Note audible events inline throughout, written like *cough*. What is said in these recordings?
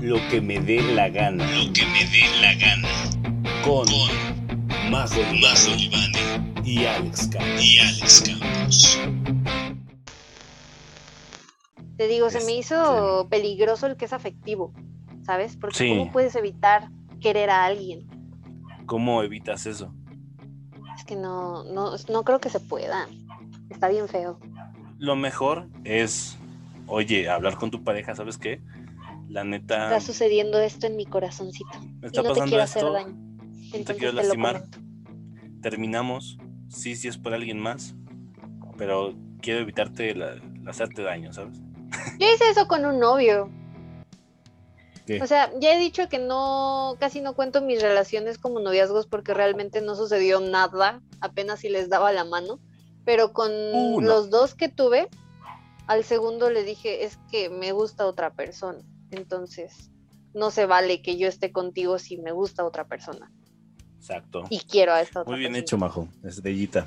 Lo que me dé la gana. Lo que me dé la gana. Con, Con Majo Libani Libani y Alex Campos. y Alex Campos. Te digo, se me hizo peligroso el que es afectivo, ¿sabes? Porque Sí. ¿cómo puedes evitar querer a alguien? ¿Cómo evitas eso? Es que no, no, no creo que se pueda. Está bien feo. Lo mejor es, oye, hablar con tu pareja, ¿sabes qué? La neta, Está sucediendo esto en mi corazoncito. me Y está te pasando quiero hacer esto, daño. no te quiero lastimar. terminamos, sí, sí es por alguien más, pero quiero evitarte la, hacerte daño, ¿sabes? Yo hice eso con un novio. ¿Qué? O sea, ya he dicho que no, casi no cuento mis relaciones como noviazgos porque realmente no sucedió nada, apenas si les daba la mano. Pero con los dos que tuve, al segundo le dije, es que me gusta otra persona. Entonces, no se vale que yo esté contigo si me gusta otra persona. Exacto. Y quiero a esta otra Muy bien persona. hecho, Majo, estrellita.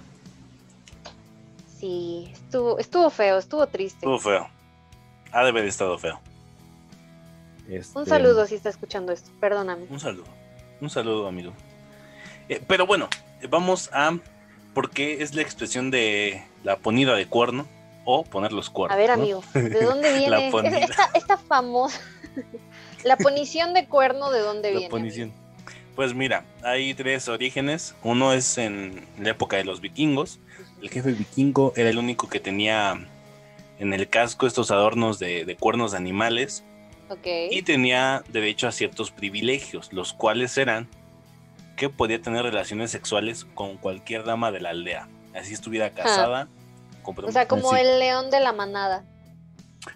Sí, estuvo, estuvo feo, estuvo triste. Estuvo feo. Ha de haber estado feo. Este, Un saludo si está escuchando esto, perdóname. Un saludo. Un saludo, amigo. Eh, pero bueno, vamos a. ¿Por qué es la expresión de la ponida de cuerno o poner los cuernos? A ver, ¿no? amigo, ¿de dónde *laughs* La viene ponida. esta, esta famosa? *laughs* La ponición de cuerno, ¿de dónde La viene? ponición. Pues mira, hay tres orígenes. Uno es en la época de los vikingos. El jefe vikingo era el único que tenía en el casco estos adornos de, de cuernos de animales Ok. y tenía derecho a ciertos privilegios, los cuales eran que podía tener relaciones sexuales con cualquier dama de la aldea. Así estuviera casada. O sea, como el león de la manada.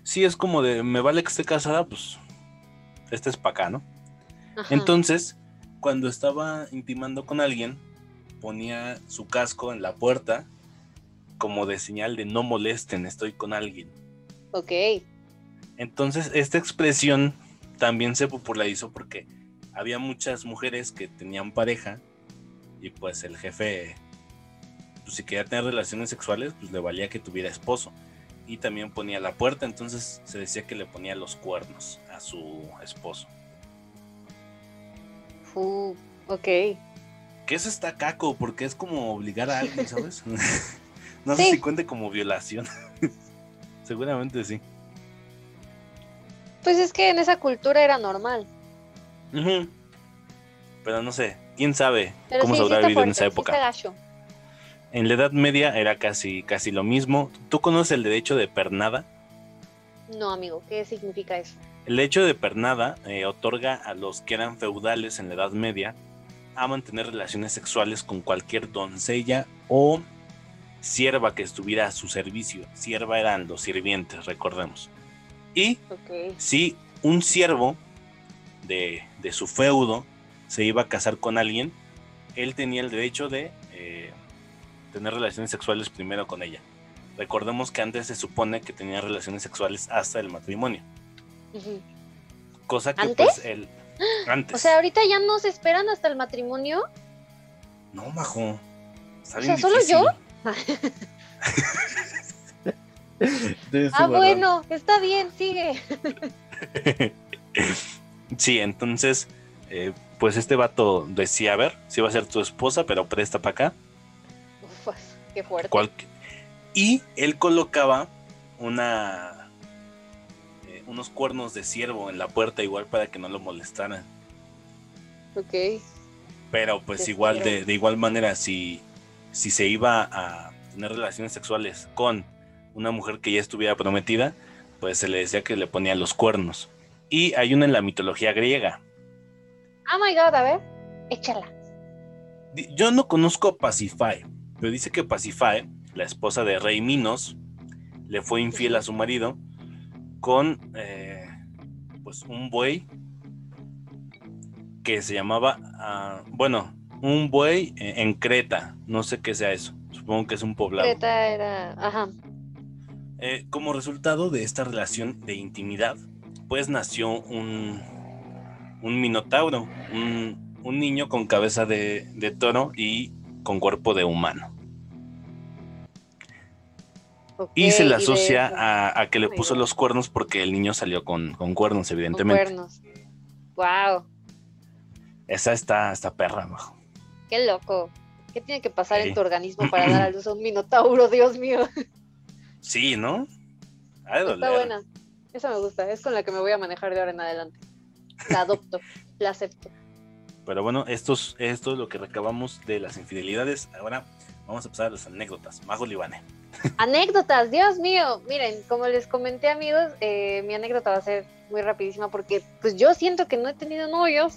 Sí, es como de, me vale que esté casada, pues, este es para acá, ¿no? Ajá. Entonces, cuando estaba intimando con alguien, ponía su casco en la puerta como de señal de no molesten, estoy con alguien. Ok. Entonces, esta expresión también se popularizó porque había muchas mujeres que tenían pareja y pues el jefe, pues si quería tener relaciones sexuales, pues le valía que tuviera esposo. Y también ponía la puerta, entonces se decía que le ponía los cuernos a su esposo. Uh, ok. Que eso está caco, porque es como obligar a alguien, ¿sabes? *laughs* *laughs* no sé si cuente como violación. *laughs* Seguramente sí. Pues es que en esa cultura era normal. Pero no sé, quién sabe Pero cómo sí, se habrá vivido en esa época. En la Edad Media era casi, casi lo mismo. ¿Tú conoces el derecho de pernada? No, amigo, ¿qué significa eso? El derecho de pernada eh, otorga a los que eran feudales en la Edad Media a mantener relaciones sexuales con cualquier doncella o sierva que estuviera a su servicio. Sierva eran los sirvientes, recordemos. Y si un siervo de, de su feudo se iba a casar con alguien, él tenía el derecho de eh, tener relaciones sexuales primero con ella. Recordemos que antes se supone que tenía relaciones sexuales hasta el matrimonio. Cosa que ¿Antes? pues él... Antes. O sea, ahorita ya no se esperan hasta el matrimonio. No, majo. Está O bien sea, ¿solo difícil. *laughs* yo? Ah, bueno, está bien, sigue. *laughs* sí, entonces, eh, pues este vato decía, a ver, si va a ser tu esposa, pero presta para acá. Uf, qué fuerte. Cual- Y él colocaba una unos cuernos de ciervo en la puerta igual para que no lo molestaran. Ok. Pero pues igual de, de igual manera si, si se iba a tener relaciones sexuales con una mujer que ya estuviera prometida, pues se le decía que le ponía los cuernos. Y hay una en la mitología griega. Oh my god, a ver, échala. Yo no conozco a Pasifae, pero dice que Pasifae, la esposa de rey Minos, le fue infiel a su marido con eh, pues un buey que se llamaba, ah, bueno, un buey eh, en Creta, no sé qué sea eso, supongo que es un poblado. Creta era. Ajá. Eh, como resultado de esta relación de intimidad, pues nació un, un minotauro, un, un niño con cabeza de, de toro y con cuerpo de humano. Y se le asocia a, a que le puso los cuernos porque el niño salió con, con cuernos, con evidentemente. cuernos. Wow, Esa está, está perra, majo. qué loco. ¿Qué tiene que pasar Sí. en tu organismo para dar a *clears throat* luz a un minotauro, Dios mío? Sí, ¿no? De Está doler. buena. Esa me gusta. Es con la que me voy a manejar de ahora en adelante. La adopto, *laughs* la acepto. Pero bueno, esto es, esto es lo que recabamos de las infidelidades. Ahora vamos a pasar a las anécdotas. Majo Libane. Anécdotas, Dios mío. Miren, como les comenté, amigos, eh, mi anécdota va a ser muy rapidísima porque pues yo siento que no he tenido novios.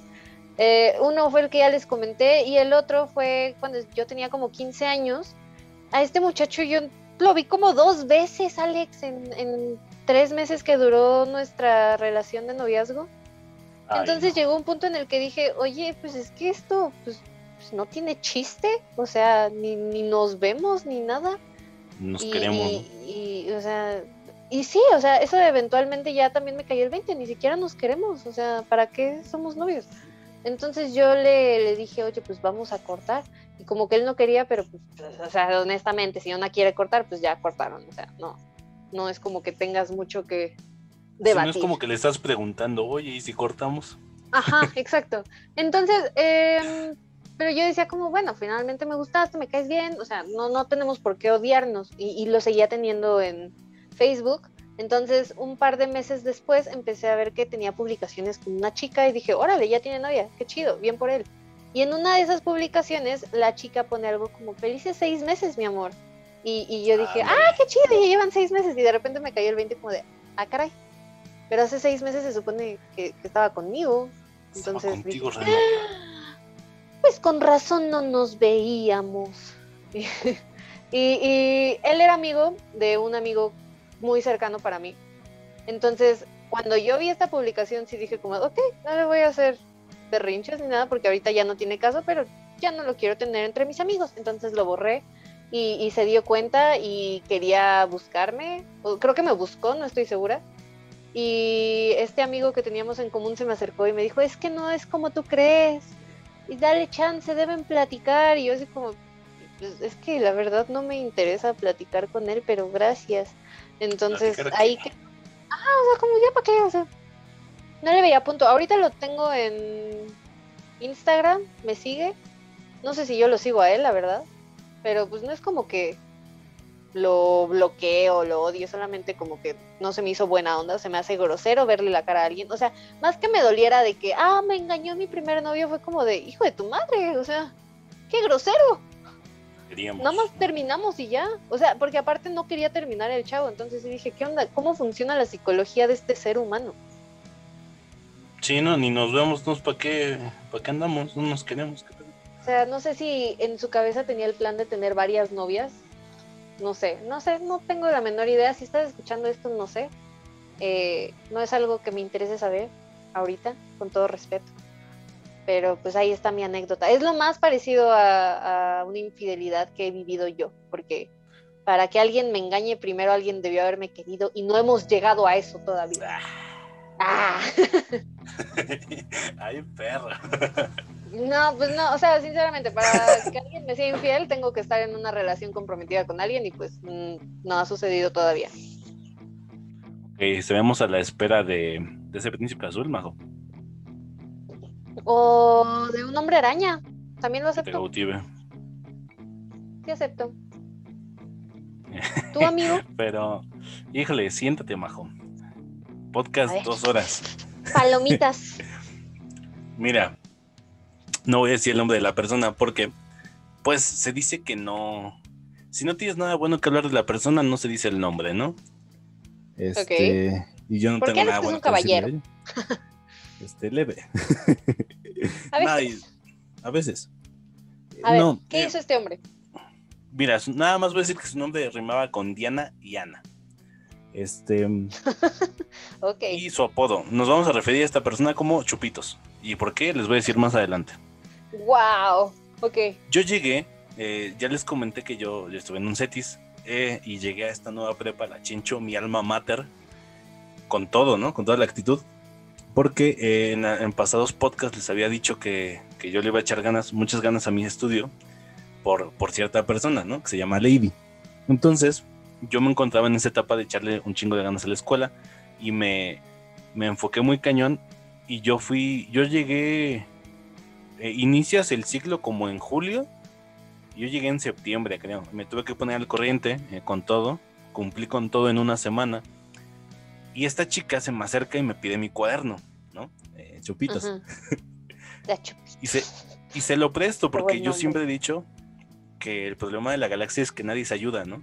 Eh, uno fue el que ya les comenté y el otro fue cuando yo tenía como 15 años. A este muchacho yo lo vi como dos veces, Alex, en, en tres meses que duró nuestra relación de noviazgo. Ay, Entonces no. llegó un punto en el que dije, oye, pues es que esto pues, pues, no tiene chiste, o sea, ni, ni nos vemos ni nada. Nos y, queremos. y- y, o sea, y sí, o sea, eso eventualmente ya también me cayó el 20, ni siquiera nos queremos, o sea, ¿para qué somos novios? Entonces yo le, le dije, oye, pues vamos a cortar. Y como que él no quería, pero pues, pues, o sea, honestamente, si una quiere cortar, pues ya cortaron, o sea, no, no es como que tengas mucho que Sí, no debatir. es como que le estás preguntando, oye, ¿y si cortamos? Ajá, *laughs* exacto. Entonces, em, pero yo decía como, bueno, finalmente me gustaste, me caes bien, o sea, no, no tenemos por qué odiarnos. Y, y lo seguía teniendo en Facebook. Entonces, un par de meses después empecé a ver que tenía publicaciones con una chica y dije, órale, ya tiene novia, qué chido, bien por él. Y en una de esas publicaciones, la chica pone algo como, felices seis meses, mi amor. Y, y yo dije, ah, qué chido, ya llevan seis meses. Y de repente me cayó el 20 como de, ah, caray. Pero hace seis meses se supone que, que estaba conmigo. Estaba Entonces contigo, dije. Pues con razón no nos veíamos. *laughs* y, él era amigo de un amigo muy cercano para mí. Entonces, cuando yo vi esta publicación, sí dije como, ok, no le voy a hacer berrinches ni nada porque ahorita ya no tiene caso, pero ya no lo quiero tener entre mis amigos. Entonces lo borré y, se dio cuenta y quería buscarme. creo que me buscó, no estoy segura. Y este amigo que teníamos en común se me acercó y me dijo, es que no es como tú crees. Y dale chance, deben platicar. Y yo así como, "Pues, es que la verdad no me interesa platicar con él, pero gracias. Entonces, ¿Platicar ahí que... Ah, o sea, como ya para qué, o sea. No le veía punto. Ahorita lo tengo en Instagram, me sigue. No sé si yo lo sigo a él, la verdad. Pero pues no es como que lo bloqueo, lo odio, solamente como que no se me hizo buena onda, se me hace grosero verle la cara a alguien. O sea, más que me doliera de que, ah, me engañó mi primer novio, fue como de, hijo de tu madre, o sea, qué grosero. Queríamos. Nada más terminamos y ya. O sea, porque aparte no quería terminar el chavo, entonces dije, ¿qué onda? ¿Cómo funciona la psicología de este ser humano? Sí, no, ni nos vemos, no, ¿para qué, ¿para qué andamos? No nos queremos. O sea, no sé si en su cabeza tenía el plan de tener varias novias. No sé, no sé, no tengo la menor idea. Si estás escuchando esto, no sé. Eh, no es algo que me interese saber ahorita, con todo respeto. Pero pues ahí está mi anécdota. Es lo más parecido a, a una infidelidad que he vivido yo, porque para que alguien me engañe, primero alguien debió haberme querido y no hemos llegado a eso todavía. Ah. *laughs* Ay, perra. *laughs* No, pues no, o sea, sinceramente, para que alguien me sea infiel, tengo que estar en una relación comprometida con alguien y pues mm, no ha sucedido todavía. Ok, estaremos a la espera de, de ese príncipe azul, Majo. O de un hombre araña, también lo Que te acepto, cautive. sí acepto. *laughs* ¿Tu amigo? Pero, híjole, siéntate, Majo. Podcast dos horas. Palomitas. *laughs* Mira, no voy a decir el nombre de la persona porque, pues, se dice que no. Si no tienes nada bueno que hablar de la persona, no se dice el nombre, ¿no? Este, Y yo no ¿Por tengo qué nada bueno un caballero? Este, leve. *laughs* A y- a veces. a ver No, ¿qué hizo este hombre? Mira, nada más voy a decir que su nombre rimaba con Diana y Ana. Este, *laughs* Ok, y su apodo. Nos vamos a referir a esta persona como Chupitos. ¿Y por qué? Les voy a decir más adelante. Wow, ok, Yo llegué, eh, ya les comenté que yo, estuve en un CETIS eh, y llegué a esta nueva prepa, la Chincho, mi alma mater, con todo, ¿no? Con toda la actitud. Porque eh, en, en pasados podcasts les había dicho que, que yo le iba a echar ganas, muchas ganas a mi estudio por, por cierta persona, ¿no? Que se llama Lady. Entonces, yo me encontraba en esa etapa de echarle un chingo de ganas a la escuela y me, me enfoqué muy cañón y yo fui, yo llegué, eh, inicias el ciclo como en julio, yo llegué en septiembre, creo. Me tuve que poner al corriente eh, con todo, cumplí con todo en una semana. Y esta chica se me acerca y me pide mi cuaderno, ¿no? Eh, chupitos. Ujú. *laughs* Ya, chup- Y se, y se lo presto porque yo siempre he dicho que el problema de la galaxia es que nadie se ayuda, ¿no?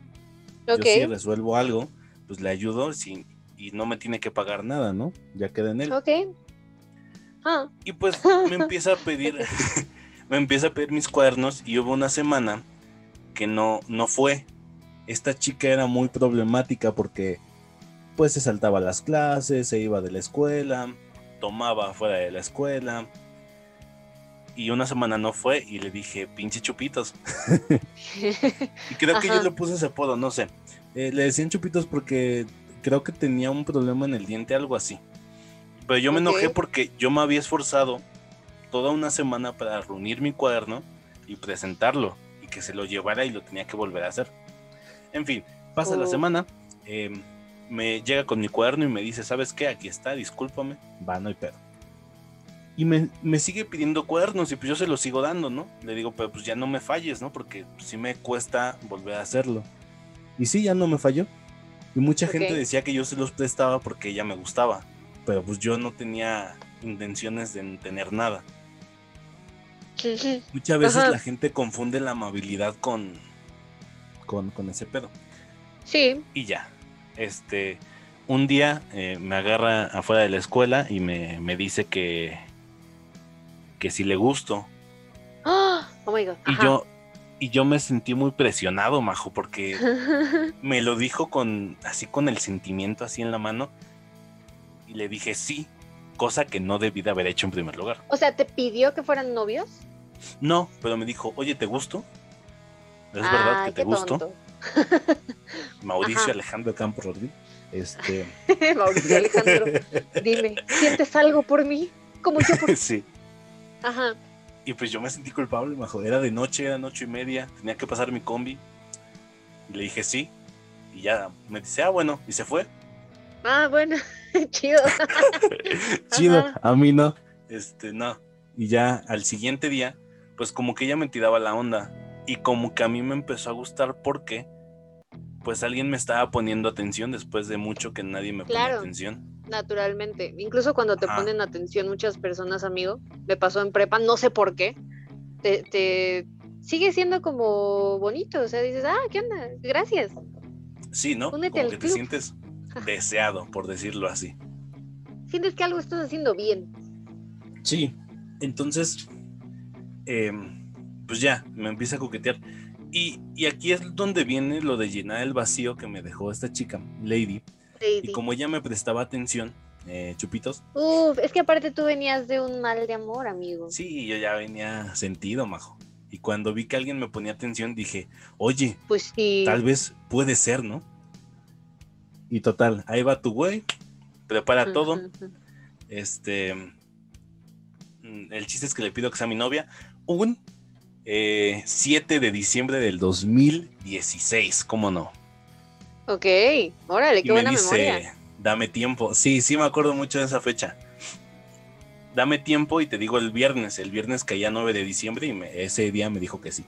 Ok. Yo si resuelvo algo, pues le ayudo sin, y no me tiene que pagar nada, ¿no? Ya queda en él. Ok. Ah, Y pues me empieza a pedir, *laughs* me empieza a pedir mis cuadernos y hubo una semana que no, no fue. Esta chica era muy problemática porque pues se saltaba las clases, se iba de la escuela, tomaba fuera de la escuela. Y una semana no fue y le dije, pinche chupitos. *laughs* Y creo que yo le puse ese apodo, no sé. Eh, le decían chupitos porque creo que tenía un problema en el diente, algo así. Pero yo me enojé porque yo me había esforzado toda una semana para reunir mi cuaderno y presentarlo y que se lo llevara y lo tenía que volver a hacer. En fin, pasa la semana, eh, me llega con mi cuaderno y me dice, ¿sabes qué? Aquí está, discúlpame, va, no hay pedo. Y me, me sigue pidiendo cuadernos y pues yo se los sigo dando, ¿no? Le digo, pero pues ya no me falles, ¿no? Porque sí me cuesta volver a hacerlo. Y sí, ya no me falló. Y mucha gente decía que yo se los prestaba porque ella me gustaba. Pero pues yo no tenía intenciones de tener nada. Muchas veces Ajá. la gente confunde la amabilidad con, con, con ese pedo. Sí. Y ya. Este, un día eh, me agarra afuera de la escuela y me, me dice que, que si le gusto. Ah, Oh my god. Y yo, y yo me sentí muy presionado, Majo, porque *laughs* me lo dijo con así con el sentimiento así en la mano. Y le dije sí, cosa que no debí de haber hecho en primer lugar. o sea, ¿te pidió que fueran novios? No, pero me dijo, oye, ¿te gusto? ¿Es verdad que te gusto? *laughs* Mauricio Ajá. Alejandro Campos Rodríguez. Este, *laughs* Mauricio Alejandro, dime, ¿sientes algo por mí? Como yo por *laughs* sí. Ajá. Y pues yo me sentí culpable, majo. Era de noche, era noche y media, tenía que pasar mi combi. Y le dije sí. Y ya me dice, ah, bueno, y se fue. Ah, bueno, *laughs* chido. *laughs* Chido, Ajá. a mí no. Este, no. Y ya al siguiente día, pues como que ella me tiraba la onda. Y como que a mí me empezó a gustar porque, pues alguien me estaba poniendo atención después de mucho que nadie me ponía Claro. atención. Naturalmente. Incluso cuando te Ajá. ponen atención muchas personas, amigo, me pasó en prepa, no sé por qué, te, te sigue siendo como bonito. O sea, dices, ah, ¿qué onda? Gracias. Sí, ¿no? Únete como al que te sientes deseado, por decirlo así. Sientes que algo estás haciendo bien. Sí. Entonces, em, pues ya, me empieza a coquetear. Y, y aquí es donde viene lo de llenar el vacío que me dejó esta chica, Lady. Lady. Y como ella me prestaba atención, eh, chupitos, Uf, es que aparte tú venías de un mal de amor, amigo. sí, yo ya venía sentido, majo. Y cuando vi que alguien me ponía atención, dije, oye, Pues sí. tal vez puede ser, ¿no? Y total, ahí va tu güey, prepara todo. Este. mm, El chiste es que le pido que sea mi novia. Un eh, 7 de diciembre del 2016, ¿cómo no? Ok, órale, Y qué me buena dice, memoria. dame tiempo. Sí, sí me acuerdo mucho de esa fecha. Dame tiempo y te digo el viernes. El viernes caía 9 de diciembre y me- ese día me dijo que sí.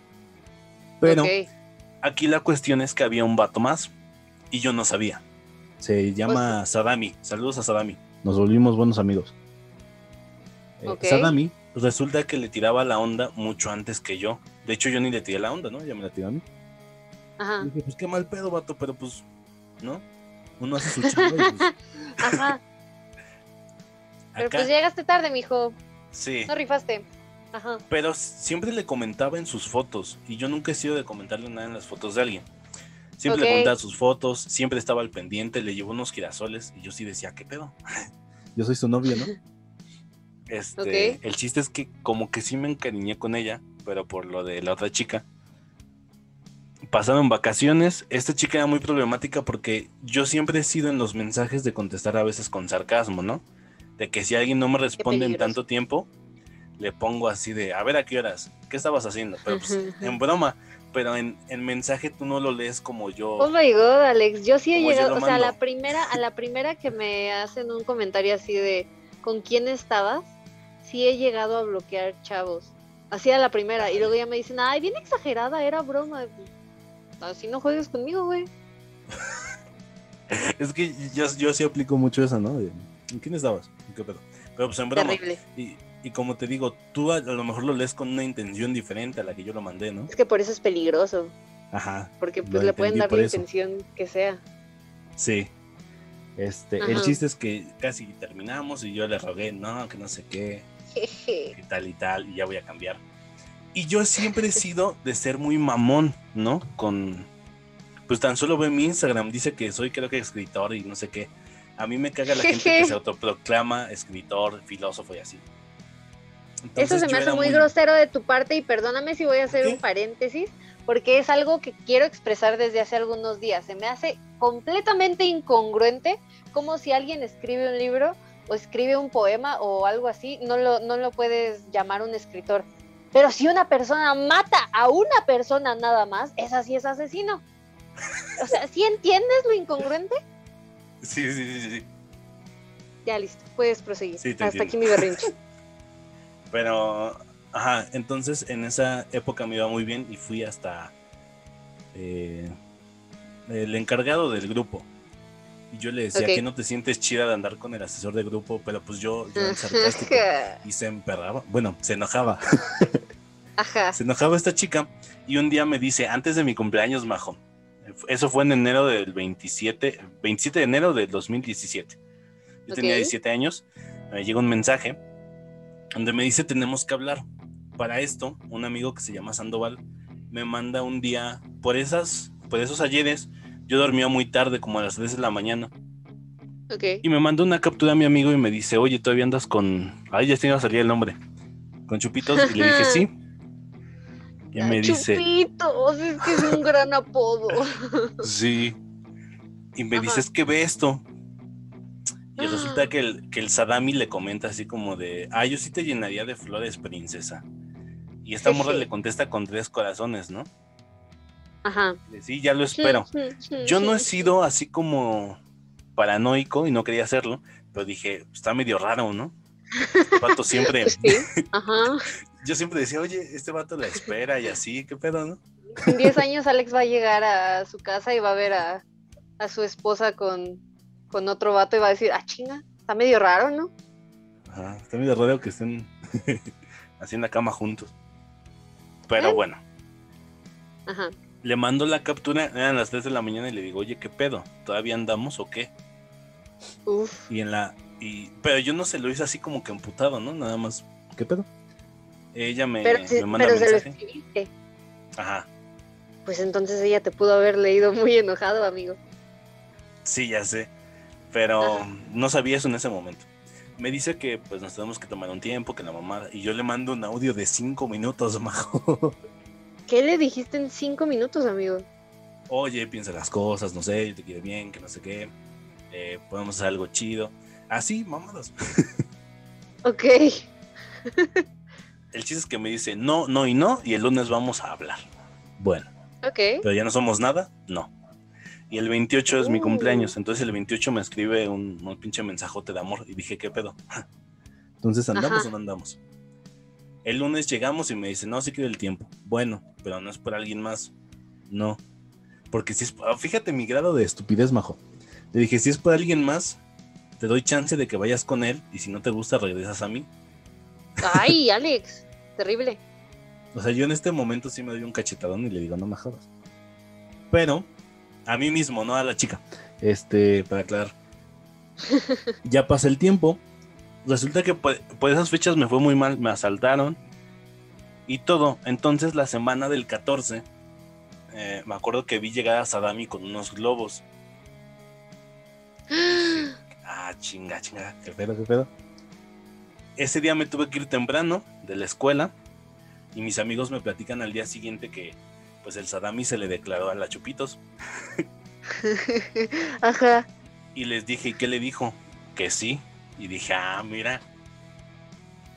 Pero aquí la cuestión es que había un vato más y yo no sabía. Se llama Pues Sadami. Saludos a Sadami. Nos volvimos buenos amigos. Eh. Sadami resulta que le tiraba la onda mucho antes que yo. De hecho, yo ni le tiré la onda, ¿no? Ya me la tiró a mí. Ajá, Y dije, pues qué mal pedo, vato, pero pues, ¿no? Uno hace su chamba y pues, *laughs* ajá. Pero acá, pues llegaste tarde, mijo. sí. No rifaste. Ajá. Pero siempre le comentaba en sus fotos y yo nunca he sido de comentarle nada en las fotos de alguien. Siempre le comentaba sus fotos, siempre estaba al pendiente, le llevó unos girasoles y yo sí decía, ¿qué pedo? *laughs* Yo soy su novio, ¿no? Este, Ok. el chiste es que como que sí me encariñé con ella, pero por lo de la otra chica. Pasaron vacaciones, esta chica era muy problemática porque yo siempre he sido en los mensajes de contestar a veces con sarcasmo, ¿no? De que si alguien no me responde en tanto tiempo, le pongo así de, a ver a qué horas, ¿qué estabas haciendo? Pero pues, en broma, pero en, en mensaje tú no lo lees como yo. Oh my god, Alex, yo sí he llegado, o sea, a la primera, a la primera que me hacen un comentario así de con quién estabas, sí he llegado a bloquear chavos. Así a la primera. Y luego ya me dicen, ay, bien exagerada, era broma. Así no juegues conmigo, güey. *laughs* Es que yo, yo sí aplico mucho eso, ¿no? ¿En quién estabas? ¿Qué pedo? Pero pues en broma. Terrible. Y, y como te digo, tú a, a lo mejor lo lees con una intención diferente a la que yo lo mandé, ¿no? Es que por eso es peligroso. Ajá. Porque pues le pueden dar la eso. intención que sea. Sí. Este, el chiste es que casi terminamos y yo le rogué, no, que no sé qué, que tal y tal, y ya voy a cambiar. Y yo siempre he sido de ser muy mamón, ¿no? Con. Pues tan solo ve mi Instagram, dice que soy, creo que escritor y no sé qué. A mí me caga la gente que se autoproclama escritor, filósofo y así. Eso Entonces, se me hace era muy grosero de tu parte y perdóname si voy a hacer ¿Qué? un paréntesis, porque es algo que quiero expresar desde hace algunos días. Se me hace completamente incongruente como si alguien escribe un libro o escribe un poema o algo así, no lo, no lo puedes llamar un escritor. Pero si una persona mata a una persona nada más, esa sí es asesino. O sea, ¿sí entiendes lo incongruente? Sí, sí, sí, sí. Ya listo, puedes proseguir. Sí, Hasta entiendo. aquí mi berrinche. *laughs* Pero, ajá, entonces en esa época me iba muy bien y fui hasta eh, el encargado del grupo. Y yo le decía Ok. que no te sientes chida de andar con el asesor de grupo, pero pues yo, yo en *laughs* sarcástico *laughs* y se emperraba. Bueno, se enojaba. *laughs* Ajá. Se enojaba esta chica y un día me dice, antes de mi cumpleaños, Majo. Eso fue en enero del 27, 27 de enero del 2017. Yo tenía Ok. 17 años, me llega un mensaje donde me dice tenemos que hablar. Para esto, un amigo que se llama Sandoval me manda un día, por esas, por esos ayeres, yo dormía muy tarde, como a las 3 de la mañana, y me manda una captura a mi amigo y me dice, oye, todavía andas con, ay, ya se iba a salir el nombre, con chupitos, y le dije, *laughs* sí. Y me dice, Chupitos, es que es un gran apodo. *laughs* Sí. Y me Ajá. dices que ve esto. Y resulta que el, que el Sadami le comenta así como de, ah, yo sí te llenaría de flores, princesa. Y esta morra le contesta con tres corazones, ¿no? Ajá. Sí, ya lo espero. Yo no he sido así como paranoico y no quería hacerlo, pero dije, está medio raro, ¿no? Este vato *laughs* siempre, Sí, *laughs* ajá. yo siempre decía, oye, este vato la espera y así, ¿qué pedo, no? En 10 años Alex va a llegar a su casa y va a ver a, a su esposa con, con otro vato y va a decir, ah, chinga, está medio raro, ¿no? Ajá, está medio raro que estén *laughs* haciendo la cama juntos. Pero ¿Eh? bueno, Ajá. le mando la captura, eran las 3 de la mañana y le digo, oye, ¿qué pedo? ¿Todavía andamos o qué? Uf. Y en la. Y, pero yo no se lo hice así como que amputado, ¿no? Nada más. ¿Qué pedo? Ella me, Pero, me manda pero se lo mensaje. escribiste. Ajá. Pues entonces ella te pudo haber leído muy enojado, amigo. Sí, ya sé. Pero Ajá. no sabía eso en ese momento. Me dice que pues nos tenemos que tomar un tiempo, que la mamá. Y yo le mando un audio de 5 minutos, *laughs* majo. ¿Qué le dijiste en cinco minutos, amigo? Oye, piensa las cosas, no sé, yo te quiero bien, que no sé qué. eh, podemos hacer algo chido. Así, mamadas. *laughs* Ok. El chiste es que me dice no, no y no, y el lunes vamos a hablar. Bueno, Ok. pero ya no somos nada, no. Y el 28 es mi cumpleaños, entonces el 28 me escribe un, un pinche mensajote de amor y dije, ¿qué pedo? *laughs* Entonces, ¿andamos Ajá. o no andamos? El lunes llegamos y me dice, no, sí quiero el tiempo. Bueno, pero no es por alguien más. No. Porque si es, por- fíjate mi grado de estupidez, majo. Le dije, si es por alguien más, te doy chance de que vayas con él y si no te gusta, regresas a mí. Ay, *laughs* Alex. Terrible. O sea, yo en este momento sí me doy un cachetadón y le digo, no me jodas. Pero, a mí mismo, no a la chica. Este, para aclarar. *laughs* ya pasa el tiempo. Resulta que por, por esas fechas me fue muy mal, me asaltaron y todo. Entonces, la semana del 14, eh, me acuerdo que vi llegar a Sadami con unos globos. *gasps* Ah, chinga, chinga, qué pedo, qué pedo. Ese día me tuve que ir temprano de la escuela y mis amigos me platican al día siguiente que pues el Sadami se le declaró a la Chupitos *laughs* Ajá. y les dije, ¿y qué le dijo? Que sí. Y dije, ah, mira.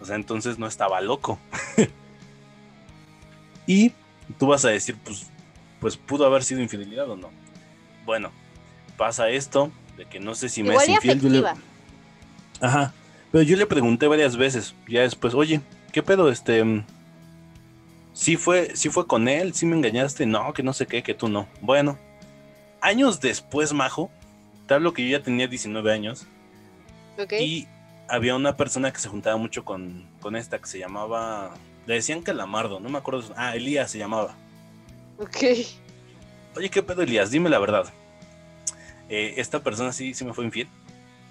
O sea, entonces no estaba loco. *laughs* y tú vas a decir, pues, pues pudo haber sido infidelidad o no. Bueno, pasa esto de que no sé si me es infiel. yo le-. Ajá. Pero yo le pregunté varias veces, ya después, oye, ¿qué pedo? Este, sí fue, sí fue con él, sí me engañaste, no, que no sé qué, que tú no. Bueno, años después, Majo, te hablo que yo ya tenía 19 años Ok. y había una persona que se juntaba mucho con, con esta que se llamaba, le decían Calamardo, no me acuerdo, ah, Elías se llamaba. Ok. Oye, ¿qué pedo, Elías? Dime la verdad. Eh, esta persona sí, sí me fue infiel.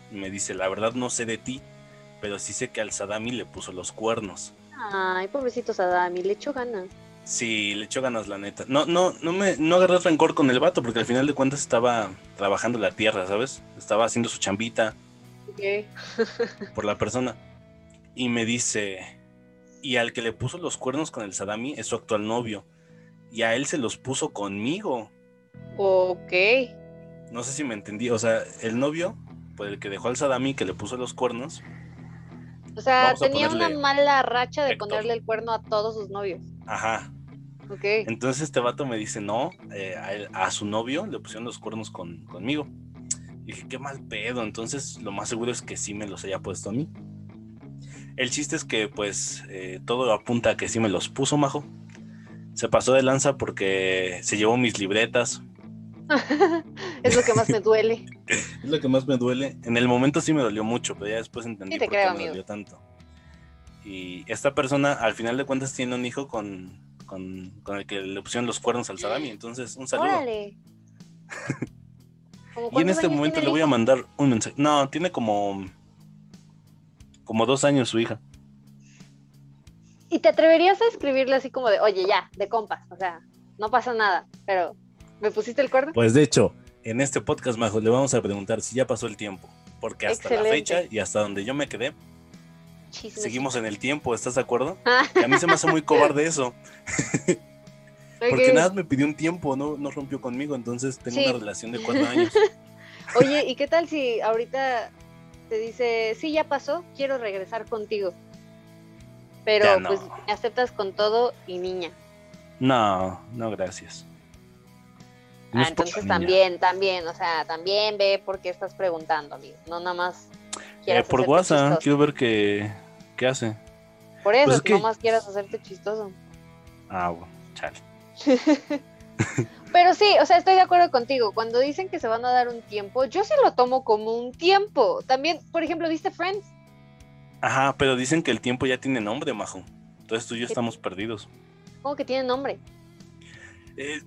Me dice, la verdad no sé de ti, pero sí sé que al Sadami le puso los cuernos. Ay, pobrecito Sadami, le echó ganas. Sí, le echó ganas, la neta. No, no, no me, no agarré rencor con el vato, porque al final de cuentas estaba trabajando la tierra, ¿sabes? Estaba haciendo su chambita Ok. *laughs* por la persona. Y me dice, y al que le puso los cuernos con el Sadami es su actual novio. Y a él se los puso conmigo. Ok. No sé si me entendí. O sea, el novio, por el que dejó al Sadami, que le puso los cuernos. O sea, tenía una mala racha de Héctor. ponerle el cuerno a todos sus novios. Ajá. Ok. Entonces este vato me dice, no, eh, a, él- a su novio le pusieron los cuernos con, conmigo. Y dije, qué mal pedo. Entonces lo más seguro es que sí me los haya puesto a mí. El chiste es que pues eh, todo apunta a que sí me los puso, majo. Se pasó de lanza porque se llevó mis libretas. *laughs* es lo que más me duele. *laughs* Es lo que más me duele. En el momento sí me dolió mucho, pero ya después entendí Sí te por qué me dolió tanto. Y esta persona, al final de cuentas, tiene un hijo con, con, con el que le pusieron los cuernos al Sadami. Entonces, un saludo. Órale. *laughs* ¿Cómo Y en este momento le voy a mandar un mensaje. No, tiene como. Como dos años su hija. ¿Y te atreverías a escribirle así como de, oye, ya, de compas? O sea, no pasa nada, pero ¿me pusiste el cuerno? Pues de hecho, en este podcast, Majo, le vamos a preguntar si ya pasó el tiempo. Porque hasta la fecha y hasta donde yo me quedé, Chisme. seguimos en el tiempo, ¿estás de acuerdo? Ah, Y a mí se me hace muy cobarde *laughs* eso. Porque nada me pidió un tiempo, no, no rompió conmigo, entonces tengo Sí. una relación de cuatro años. *laughs* Oye, ¿y qué tal si ahorita te dice, sí, ya pasó, quiero regresar contigo? Pero no. pues me aceptas con todo y niña. No, no, gracias. No Ah, entonces niña. también, también, o sea, también ve por qué estás preguntando, amigo. No nada más Eh, por WhatsApp, chistoso. quiero ver qué, qué hace. Por eso, Pues es que que- no más quieras hacerte chistoso. Ah, bueno, chale. *laughs* *laughs* Pero sí, o sea, estoy de acuerdo contigo. Cuando dicen que se van a dar un tiempo, yo sí lo tomo como un tiempo. También, por ejemplo, ¿viste Friends? Ajá, pero dicen que el tiempo ya tiene nombre, Majo. Entonces tú y yo ¿Qué? estamos perdidos. ¿Cómo que tiene nombre? Eh,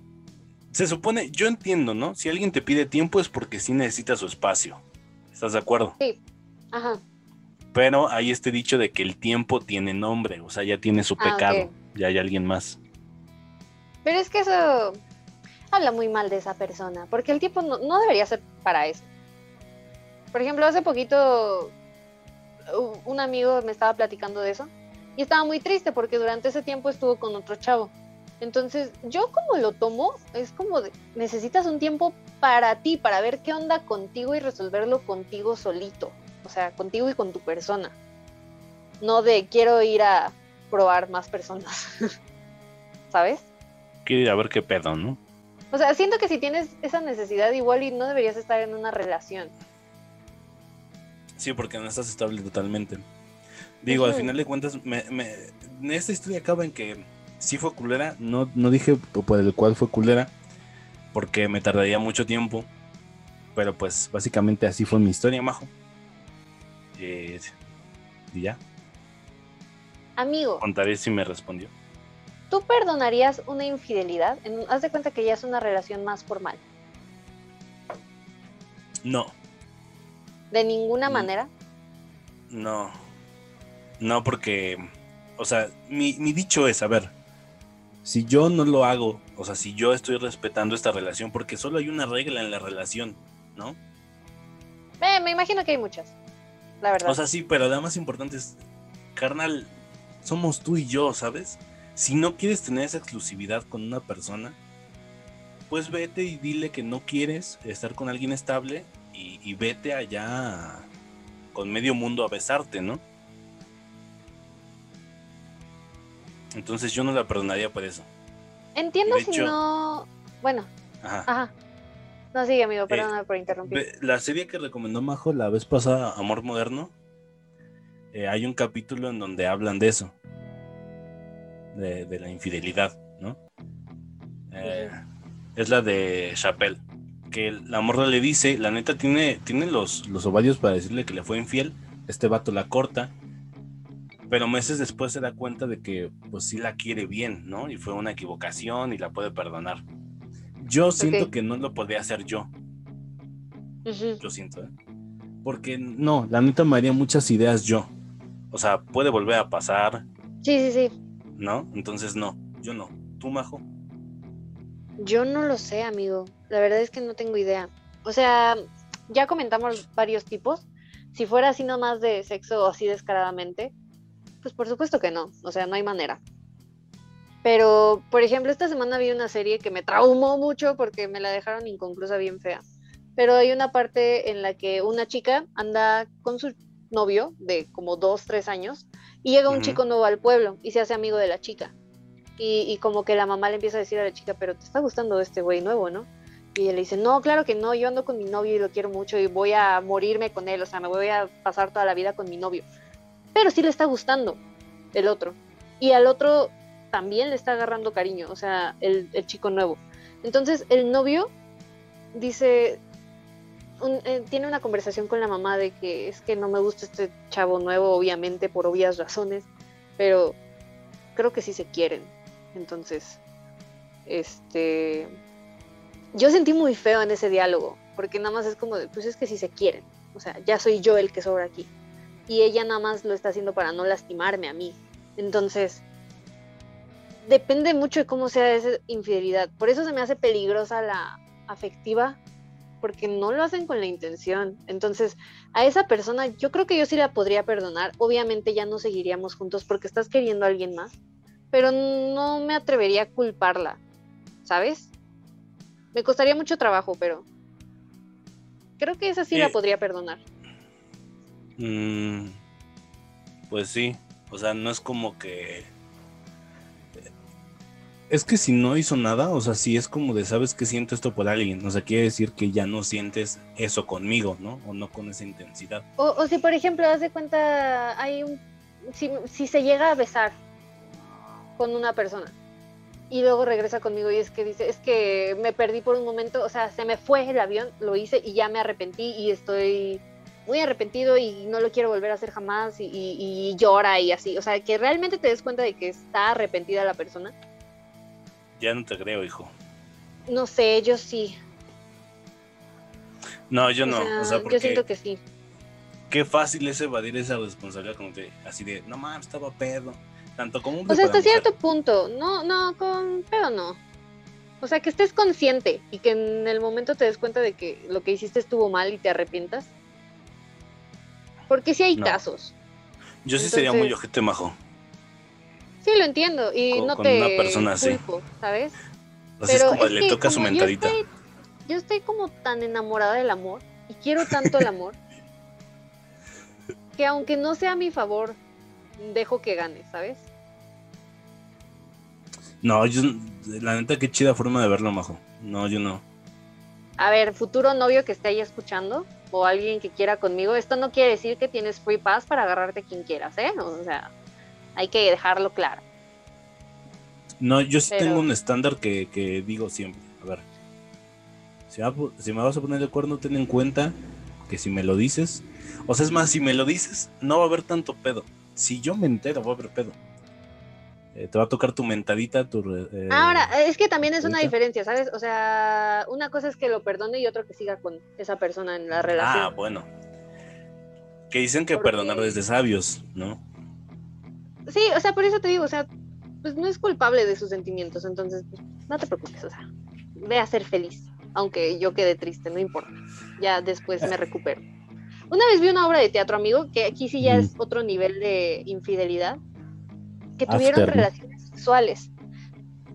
se supone, yo entiendo, ¿no? Si alguien te pide tiempo es porque sí necesita su espacio. ¿Estás de acuerdo? Ajá. Pero hay este dicho de que el tiempo tiene nombre, o sea, ya tiene su Ah, pecado, ya hay alguien más. Pero es que eso habla muy mal de esa persona, porque el tiempo no, no debería ser para eso. Por ejemplo, hace poquito un amigo me estaba platicando de eso y estaba muy triste porque durante ese tiempo estuvo con otro chavo. Entonces, yo como lo tomo, es como de, necesitas un tiempo para ti, para ver qué onda contigo y resolverlo contigo solito. O sea, contigo y con tu persona. No de quiero ir a probar más personas. *laughs* ¿Sabes? Quiero ir a ver qué pedo, ¿no? O sea, siento que si tienes esa necesidad igual y no deberías estar en una relación. Sí, porque no estás estable totalmente. Digo, al final de cuentas, me, me- esta historia acaba en que sí fue culera. No, no dije por el cual fue culera, porque me tardaría mucho tiempo. Pero pues básicamente así fue mi historia, majo. Eh, y ya, Amigo, contaré si me respondió. ¿tú perdonarías una infidelidad? En- haz de cuenta que ya es una relación más formal. No, De ninguna Mm. manera. no. No, porque, o sea, mi, mi dicho es, a ver, si yo no lo hago, o sea, si yo estoy respetando esta relación, porque solo hay una regla en la relación, ¿no? Eh, me imagino que hay muchas. La verdad. O sea, sí, pero la más importante es, carnal, somos tú y yo, ¿sabes? Si no quieres tener esa exclusividad con una persona, pues vete y dile que no quieres estar con alguien estable y, y vete allá con medio mundo a besarte, ¿no? Entonces yo no la perdonaría por eso. Entiendo de si hecho- no. Bueno, Ajá. ajá. No sigue, Eh, amigo, perdóname por interrumpir. La serie que recomendó Majo la vez pasada, Amor Moderno, eh, hay un capítulo en donde hablan de eso, de, de la infidelidad, ¿no? Eh, es la de Chappelle, que la morra le dice, la neta tiene, tiene los, los ovarios para decirle que le fue infiel, este vato la corta, pero meses después se da cuenta de que pues sí la quiere bien, ¿no? Y fue una equivocación y la puede perdonar. Yo siento que no lo podría hacer yo, yo siento, ¿eh? Porque no, la neta me haría muchas ideas yo. O sea, puede volver a pasar, Sí, sí, sí. ¿no? Entonces no, yo no. ¿Tú, Majo? Yo no lo sé, amigo. La verdad es que no tengo idea. O sea, ya comentamos varios tipos. Si fuera así nomás de sexo así descaradamente, pues por supuesto que no. O sea, no hay manera. Pero, por ejemplo, esta semana vi una serie que me traumó mucho porque me la dejaron inconclusa bien fea. Pero hay una parte en la que una chica anda con su novio de como dos, tres años y llega un chico nuevo al pueblo y se hace amigo de la chica. Y, y como que la mamá le empieza a decir a la chica, pero te está gustando este güey nuevo, ¿no? Y ella le dice, no, claro que no, yo ando con mi novio y lo quiero mucho y voy a morirme con él, o sea, me voy a pasar toda la vida con mi novio. Pero sí le está gustando el otro. Y al otro también le está agarrando cariño, o sea, el, el chico nuevo. Entonces el novio dice, eh, tiene una conversación con la mamá de que es que no me gusta este chavo nuevo, obviamente, por obvias razones, pero creo que sí se quieren. Entonces, este, yo sentí muy feo en ese diálogo, porque nada más es como, de, pues es que sí se quieren, o sea, ya soy yo el que sobra aquí. Y ella nada más lo está haciendo para no lastimarme a mí. Entonces, depende mucho de cómo sea esa infidelidad. Por eso se me hace peligrosa la afectiva, porque no lo hacen con la intención. Entonces, a esa persona yo creo que yo sí la podría perdonar. Obviamente ya no seguiríamos juntos porque estás queriendo a alguien más, pero no me atrevería a culparla, ¿sabes? Me costaría mucho trabajo, pero creo que esa sí la Eh, podría perdonar. Mm, pues sí, o sea, no es como que... Es que si no hizo nada, o sea, si es como de, sabes que siento esto por alguien, o sea, quiere decir que ya no sientes eso conmigo, ¿no? O no con esa intensidad. O, si, por ejemplo, haz de cuenta, hay un. Si, si se llega a besar con una persona y luego regresa conmigo y es que dice, es que me perdí por un momento, o sea, se me fue el avión, lo hice y ya me arrepentí y estoy muy arrepentido y no lo quiero volver a hacer jamás y, y- y llora y así. O sea, que realmente te des cuenta de que está arrepentida la persona. Ya no te creo, hijo. No sé, yo sí. No, yo O no, sea, o sea, yo porque siento que sí. qué fácil es evadir esa responsabilidad como te, así de, no mames, estaba pedo. Tanto como hombre O sea, hasta mujer. cierto punto, no, no, con pero no. O sea, que estés consciente y que en el momento te des cuenta de que lo que hiciste estuvo mal y te arrepientas. Porque sí hay No. casos. Yo sí sería muy entonces- ojete majo. Sí, lo entiendo y Con- no con te una persona así. ¿sabes? O sea, es como es le que toca su como yo mentadita. estoy- Yo estoy, como tan enamorada del amor y quiero tanto el amor que aunque no sea a mi favor, dejo que gane, ¿sabes? No, yo, la neta, qué chida forma de verlo, majo. No, yo no. A ver, futuro novio que esté ahí escuchando o alguien que quiera conmigo, esto no quiere decir que tienes free pass para agarrarte quien quieras, ¿eh? O sea, hay que dejarlo claro. No, yo sí Pero- tengo un estándar que, que digo siempre. A ver, si, va si me vas a poner de acuerdo, ten en cuenta que si me lo dices, o sea, es más, si me lo dices, no va a haber tanto pedo. Si yo me entero, va a haber pedo. Eh, te va a tocar tu mentadita, tu... eh, Ahora, es que también es una diferencia, ¿sabes? O sea, una cosa es que lo perdone y otra que siga con esa persona en la Ah, relación. bueno. Que dicen que Porque- perdonar es de sabios, ¿no? Sí, o sea, por eso te digo, o sea, pues no es culpable de sus sentimientos, entonces pues, no te preocupes, o sea, ve a ser feliz, aunque yo quede triste, no importa, ya después me recupero. Una vez vi una obra de teatro, amigo, que aquí sí ya es otro nivel de infidelidad, que tuvieron relaciones sexuales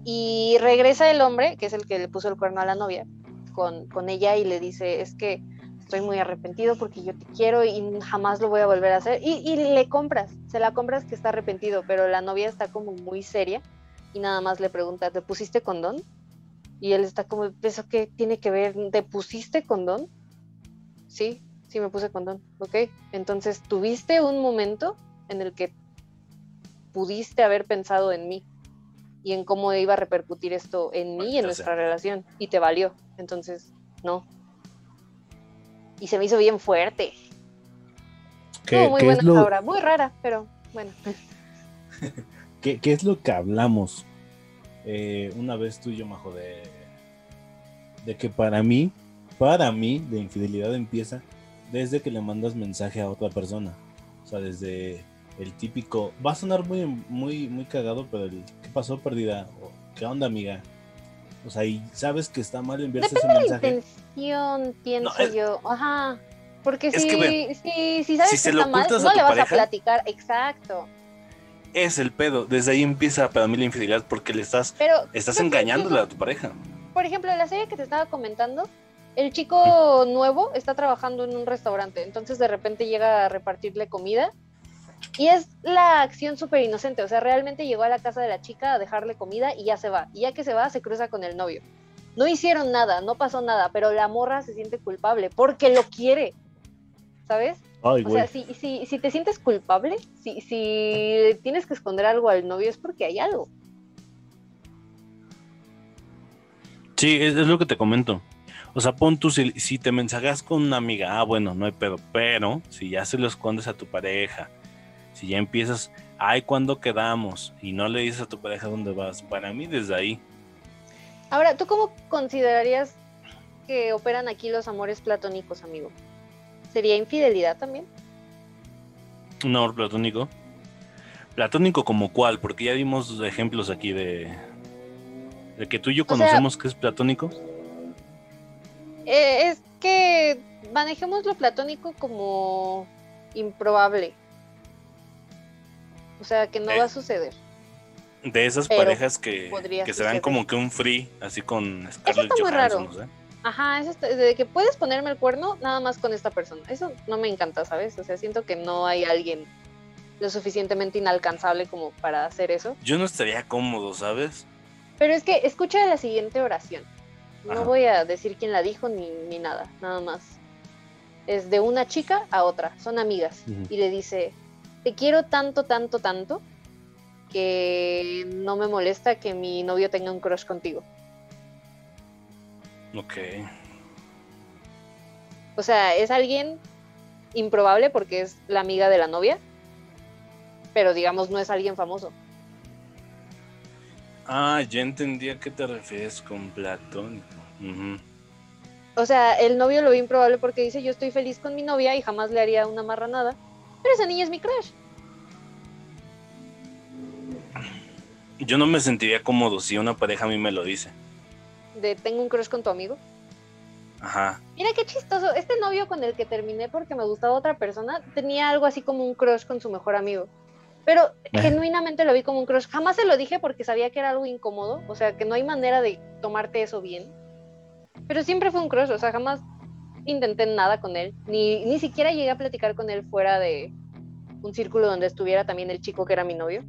y regresa el hombre, que es el que le puso el cuerno a la novia, con, con ella y le dice, es que estoy muy arrepentido porque yo te quiero y jamás lo voy a volver a hacer. Y, y le compras, se la compras que está arrepentido, pero la novia está como muy seria y nada más le pregunta, ¿te pusiste condón? Y él está como, ¿eso qué tiene que ver? ¿Te pusiste condón? Sí, sí me puse condón, ¿ok? Entonces, ¿tuviste un momento en el que pudiste haber pensado en mí y en cómo iba a repercutir esto en mí y en nuestra relación y te valió. Entonces, no. Y se me hizo bien fuerte. ¿Qué, Estuvo muy buena es lo, obra, muy rara, pero bueno. *laughs* qué- qué es lo que hablamos eh, una vez tú y yo, Majo, de, de que para mí, para mí, la infidelidad empieza desde que le mandas mensaje a otra persona. O sea, desde el típico, va a sonar muy, muy, muy cagado, pero el ¿qué pasó, perdida? O, ¿Qué onda, amiga? O sea, y sabes que está mal enviarse ese de la mensaje. intención, pienso No, es- yo. Ajá. Porque si, que si, si sabes si que está mal, no le vas pareja- a platicar. Exacto. Es el pedo. Desde ahí empieza para mí la infidelidad porque le estás, Pero estás engañándole a tu pareja. Por ejemplo, en la serie que te estaba comentando, el chico nuevo está trabajando en un restaurante, entonces de repente llega a repartirle comida y es la acción súper inocente, o sea, realmente llegó a la casa de la chica a dejarle comida y ya se va, y ya que se va se cruza con el novio. No hicieron nada, no pasó nada, pero la morra se siente culpable porque lo quiere, ¿sabes? Ay, O sea, si, si, si te sientes culpable, si, si tienes que esconder algo al novio es porque hay algo. Sí, es, es lo que te comento. O sea, pon tú, si, si te mensajeas con una amiga, ah, bueno, no hay pedo. Pero si ya se lo escondes a tu pareja, si ya empiezas, ay, ¿cuándo quedamos? Y no le dices a tu pareja dónde vas. Para mí, desde ahí, Ahora, ¿tú cómo considerarías que operan aquí los amores platónicos, amigo? ¿Sería infidelidad también? un amor platónico. Platónico como cuál, porque ya dimos ejemplos aquí de, de que tú y yo O sea- conocemos que es platónico. Eh, es que manejemos lo platónico como improbable. O sea, que no Eh, va a suceder. De esas Pero parejas que, que se dan como que un free, así con Scarlett está muy raro. sé. Ajá, eso está- de que puedes ponerme el cuerno nada más con esta persona. Eso no me encanta, ¿sabes? O sea, siento que no hay alguien lo suficientemente inalcanzable como para hacer eso. Yo no estaría cómodo, ¿sabes? Pero es que escucha la siguiente oración. No Ajá. voy a decir quién la dijo ni, ni nada, nada más. Es de una chica a otra, son amigas. Y le dice, te quiero tanto, tanto, tanto, que no me molesta que mi novio tenga un crush contigo. Ok. O sea, es alguien improbable porque es la amiga de la novia, pero digamos no es alguien famoso. Ah, ya entendí a qué te refieres con platónico. O sea, el novio lo ve improbable porque dice, yo estoy feliz con mi novia y jamás le haría una marranada, pero esa niña es mi crush. Yo no me sentiría cómodo si una pareja a mí me lo dice. De tengo un crush con tu amigo. Ajá. Mira qué chistoso. Este novio con el que terminé porque me gustaba otra persona tenía algo así como un crush con su mejor amigo. Pero Eh. genuinamente lo vi como un crush. Jamás se lo dije porque sabía que era algo incómodo. O sea, que no hay manera de tomarte eso bien. Pero siempre fue un crush. O sea, jamás intenté nada con él. Ni, ni siquiera llegué a platicar con él fuera de un círculo donde estuviera también el chico que era mi novio.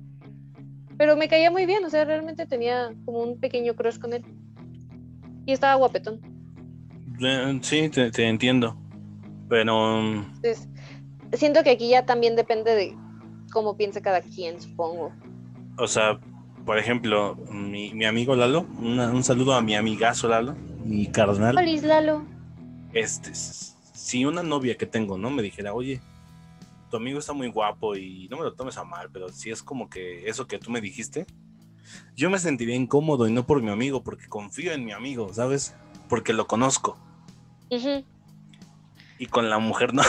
Pero me caía muy bien. O sea, realmente tenía como un pequeño crush con él. Y estaba guapetón. Eh, Sí, te, te entiendo. Pero Entonces, siento que aquí ya también depende de cómo piense cada quien, supongo. O sea, por ejemplo, mi, mi amigo Lalo, una- un saludo a mi amigazo Lalo, mi carnal. Feliz Lalo. Este, si una novia que tengo, ¿no? Me dijera, oye, tu amigo está muy guapo y no me lo tomes a mal, pero si es como que eso que tú me dijiste, yo me sentiría incómodo y no por mi amigo, porque confío en mi amigo, ¿sabes? Porque lo conozco. Y con la mujer *laughs* no.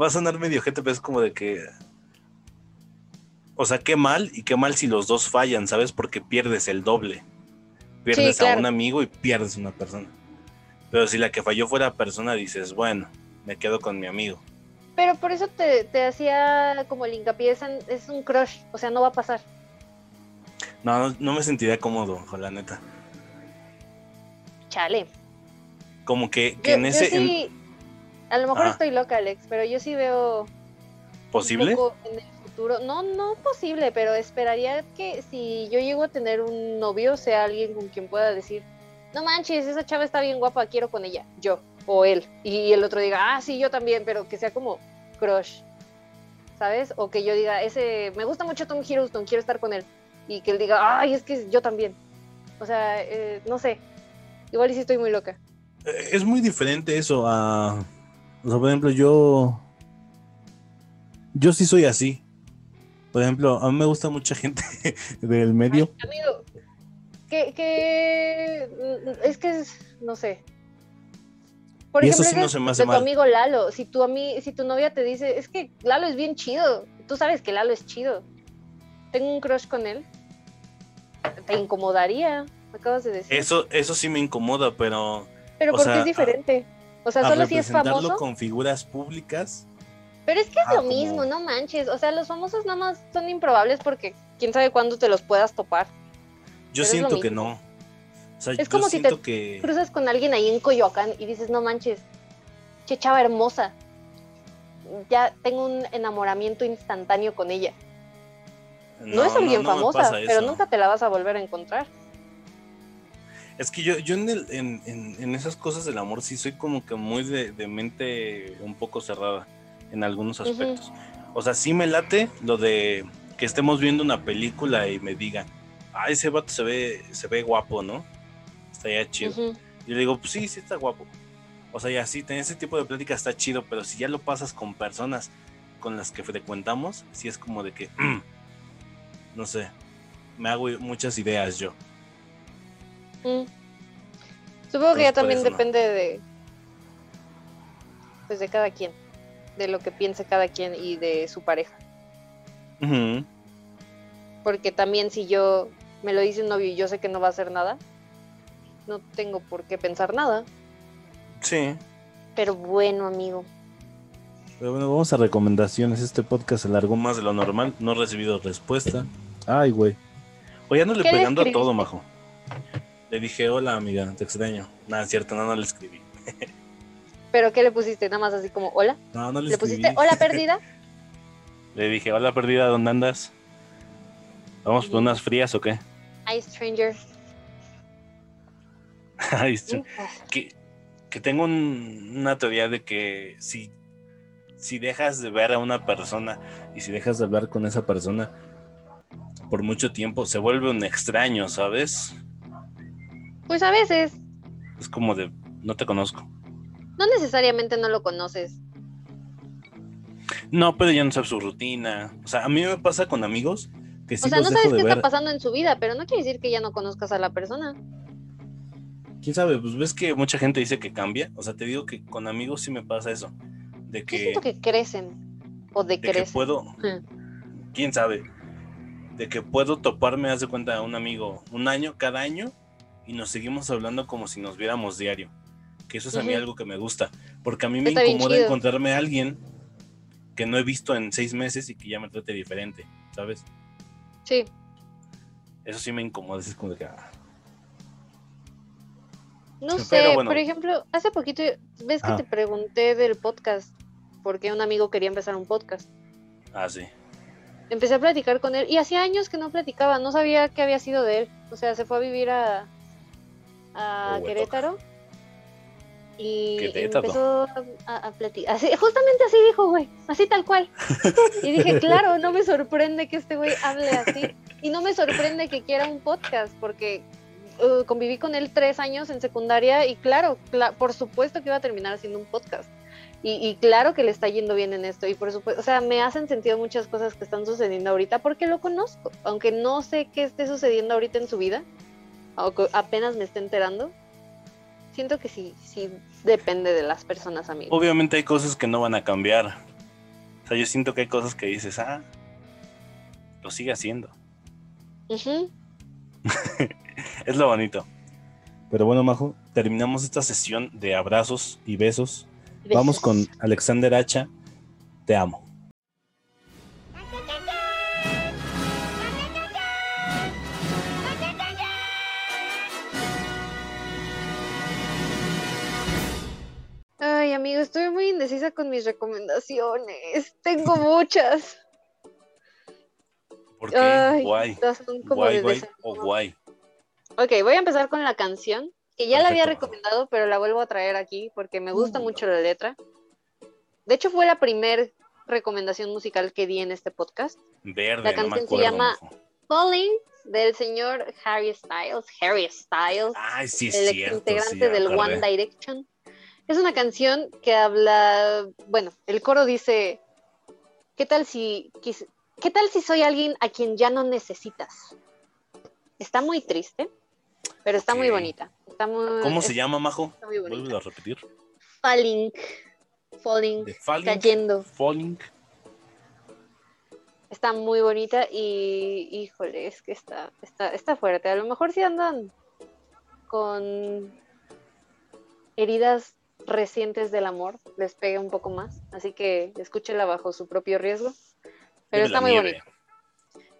Va a sonar medio gente, pero es como de que. O sea, qué mal y qué mal si los dos fallan, ¿sabes? Porque pierdes el doble. Pierdes a claro. un amigo y pierdes una persona. Pero si la que falló fuera persona, dices, bueno, me quedo con mi amigo. Pero por eso te, te hacía como el hincapié, es, en- es un crush, o sea, no va a pasar. No, no, no me sentiría cómodo, con la neta. Chale. Como que, que Yo, en yo ese. en- sí, a lo mejor Ah. estoy loca, Alex, pero yo sí veo ¿Posible? un poco en el futuro. No, no posible, pero esperaría que si yo llego a tener un novio, sea alguien con quien pueda decir, no manches, esa chava está bien guapa, quiero con ella, yo, o él. Y el otro diga, ah, sí, yo también, pero que sea como crush. ¿sabes? O que yo diga, ese, me gusta mucho Tom Hiddleston, quiero estar con él. Y que él diga, ay, es que yo también. O sea, eh, no sé. Igual y sí estoy muy loca. Eh, Es muy diferente eso a. O sea, por ejemplo, yo. Yo sí soy así. Por ejemplo, a mí me gusta mucha gente *laughs* del medio. Amigo, que, que mm, es que es, no sé. Por Y eso ejemplo, sí no eres se me hace de tu amigo Lalo, si tu ami- si tu novia te dice, es que Lalo es bien chido, tú sabes que Lalo es chido. Tengo un crush con él. Te incomodaría, me acabas de decir. Eso, eso sí me incomoda, pero Pero porque sea, es diferente. O sea, solo si es famoso. con figuras públicas. Pero es que es Ah, lo como- mismo, no manches. O sea, los famosos nada más son improbables porque quién sabe cuándo te los puedas topar. Yo Pero siento que no. O sea, Es como si siento te que cruzas con alguien ahí en Coyoacán y dices, no manches, che chava hermosa. Ya tengo un enamoramiento instantáneo con ella. No, es alguien no famosa, pero nunca te la vas a volver a encontrar. Es que yo, yo en, el- en, en- en esas cosas del amor sí soy como que muy de, de mente un poco cerrada en algunos aspectos. O sea, sí me late lo de que estemos viendo una película y me digan, ah, ese vato se ve, se ve guapo, ¿no? Está ya chido. Ujú. Y le digo, pues sí, sí está guapo. O sea, ya sí, tener ese tipo de plática está chido, pero si ya lo pasas con personas con las que frecuentamos, sí es como de que, mm, *clears throat* no sé, me hago muchas ideas yo. Mm. Supongo que ya también no. depende de. Pues de cada quien. De lo que piense cada quien y de su pareja. Porque también si yo me lo dice un novio y yo sé que no va a hacer nada, no tengo por qué pensar nada. Sí. Pero bueno, amigo. Pero bueno, vamos a recomendaciones. Este podcast se alargó Algo más. de lo normal, no he recibido respuesta. Ay, güey. Oye, le ¿Qué le pegando a todo, majo. Le dije, hola amiga, te extraño. Nada, es cierto, no, no le escribí. *laughs* ¿Pero qué le pusiste? Nada más así como, hola. No, no le, ¿Le escribí. pusiste hola *laughs* perdida? Le dije, hola perdida, ¿dónde andas? ¿Vamos por unas frías o qué? Hi, stranger. *laughs* Que, que tengo un- una teoría de que si, si dejas de ver a una persona Y si dejas de hablar con esa persona, por mucho tiempo, se vuelve un extraño, ¿sabes? Pues a veces, Es como de, no te conozco. no necesariamente no lo conoces. No, pero ya no sabes su rutina. O sea, a mí me pasa con amigos que sí o sea, no sabes qué ver. está pasando en su vida, pero no quiere decir que ya no conozcas a la persona. ¿Quién sabe? Pues ves que mucha gente dice que cambia. O sea, te digo que con amigos sí me pasa eso. De Yo que, siento que crecen. O de que decrecen. puedo, Mm. quién sabe, de que puedo toparme, haz de cuenta, a un amigo un año, cada año, y nos seguimos hablando como si nos viéramos diario. Que eso es a mí algo que me gusta. Porque a mí me Está incomoda encontrarme a alguien que no he visto en seis meses y que ya me trate diferente, ¿sabes? Sí. Eso sí me incomoda. Es como de que, ah, No sé, pero bueno. por ejemplo, hace poquito, ves que Ah. te pregunté del podcast, porque un amigo quería empezar un podcast. ah, sí. Empecé a platicar con él y hacía años que no platicaba, no sabía qué había sido de él. O sea, se fue a vivir a, a Huehuetoca. Querétaro y empezó a, a platicar. Así, justamente así dijo, güey, así tal cual. Y dije, *laughs* claro, no me sorprende que este güey hable así. Y no me sorprende que quiera un podcast, porque uh, conviví con él tres años en secundaria y claro, cla- por supuesto que iba a terminar haciendo un podcast. Y, y claro que le está yendo bien en esto. Y por supuesto, o sea, me hacen sentido muchas cosas que están sucediendo ahorita porque lo conozco. Aunque no sé qué esté sucediendo ahorita en su vida, apenas me esté enterando, siento que sí, sí depende de las personas, amigos. Obviamente hay cosas que no van a cambiar. O sea, yo siento que hay cosas que dices, ah, lo sigue haciendo. Ujú. *laughs* Es lo bonito. Pero bueno, Majo, Terminamos esta sesión de abrazos y besos. vamos Besos. con Alexander Hacha. Te amo. Estoy muy indecisa con mis recomendaciones. Tengo muchas. ¿Por qué? Ay, guay. Guay, guay o guay. Ok, voy a empezar con la canción, que ya la había recomendado, pero la vuelvo a traer aquí porque me gusta mucho la letra. De hecho, fue la primer recomendación musical que di en este podcast. Verde, La no me canción se acuerdo, llama-. Falling del señor Harry Styles. Harry Styles. Ay, sí, es el ex cierto. integrante sí, del. One Direction. Es una canción que habla, bueno, el coro dice, ¿qué tal si, qué tal si soy alguien a quien ya no necesitas? Está muy triste, pero está muy bonita. Está muy, ¿Cómo se llama, Majo? Está muy bonita. Vuelve a repetir. Falling, falling, Falling. cayendo. Falling. Está muy bonita y, híjole, es que está, está, está fuerte. A lo mejor si andan con heridas recientes del amor, les pegue un poco más. Así que escúchela bajo su propio riesgo. Pero está muy nieve. bonita.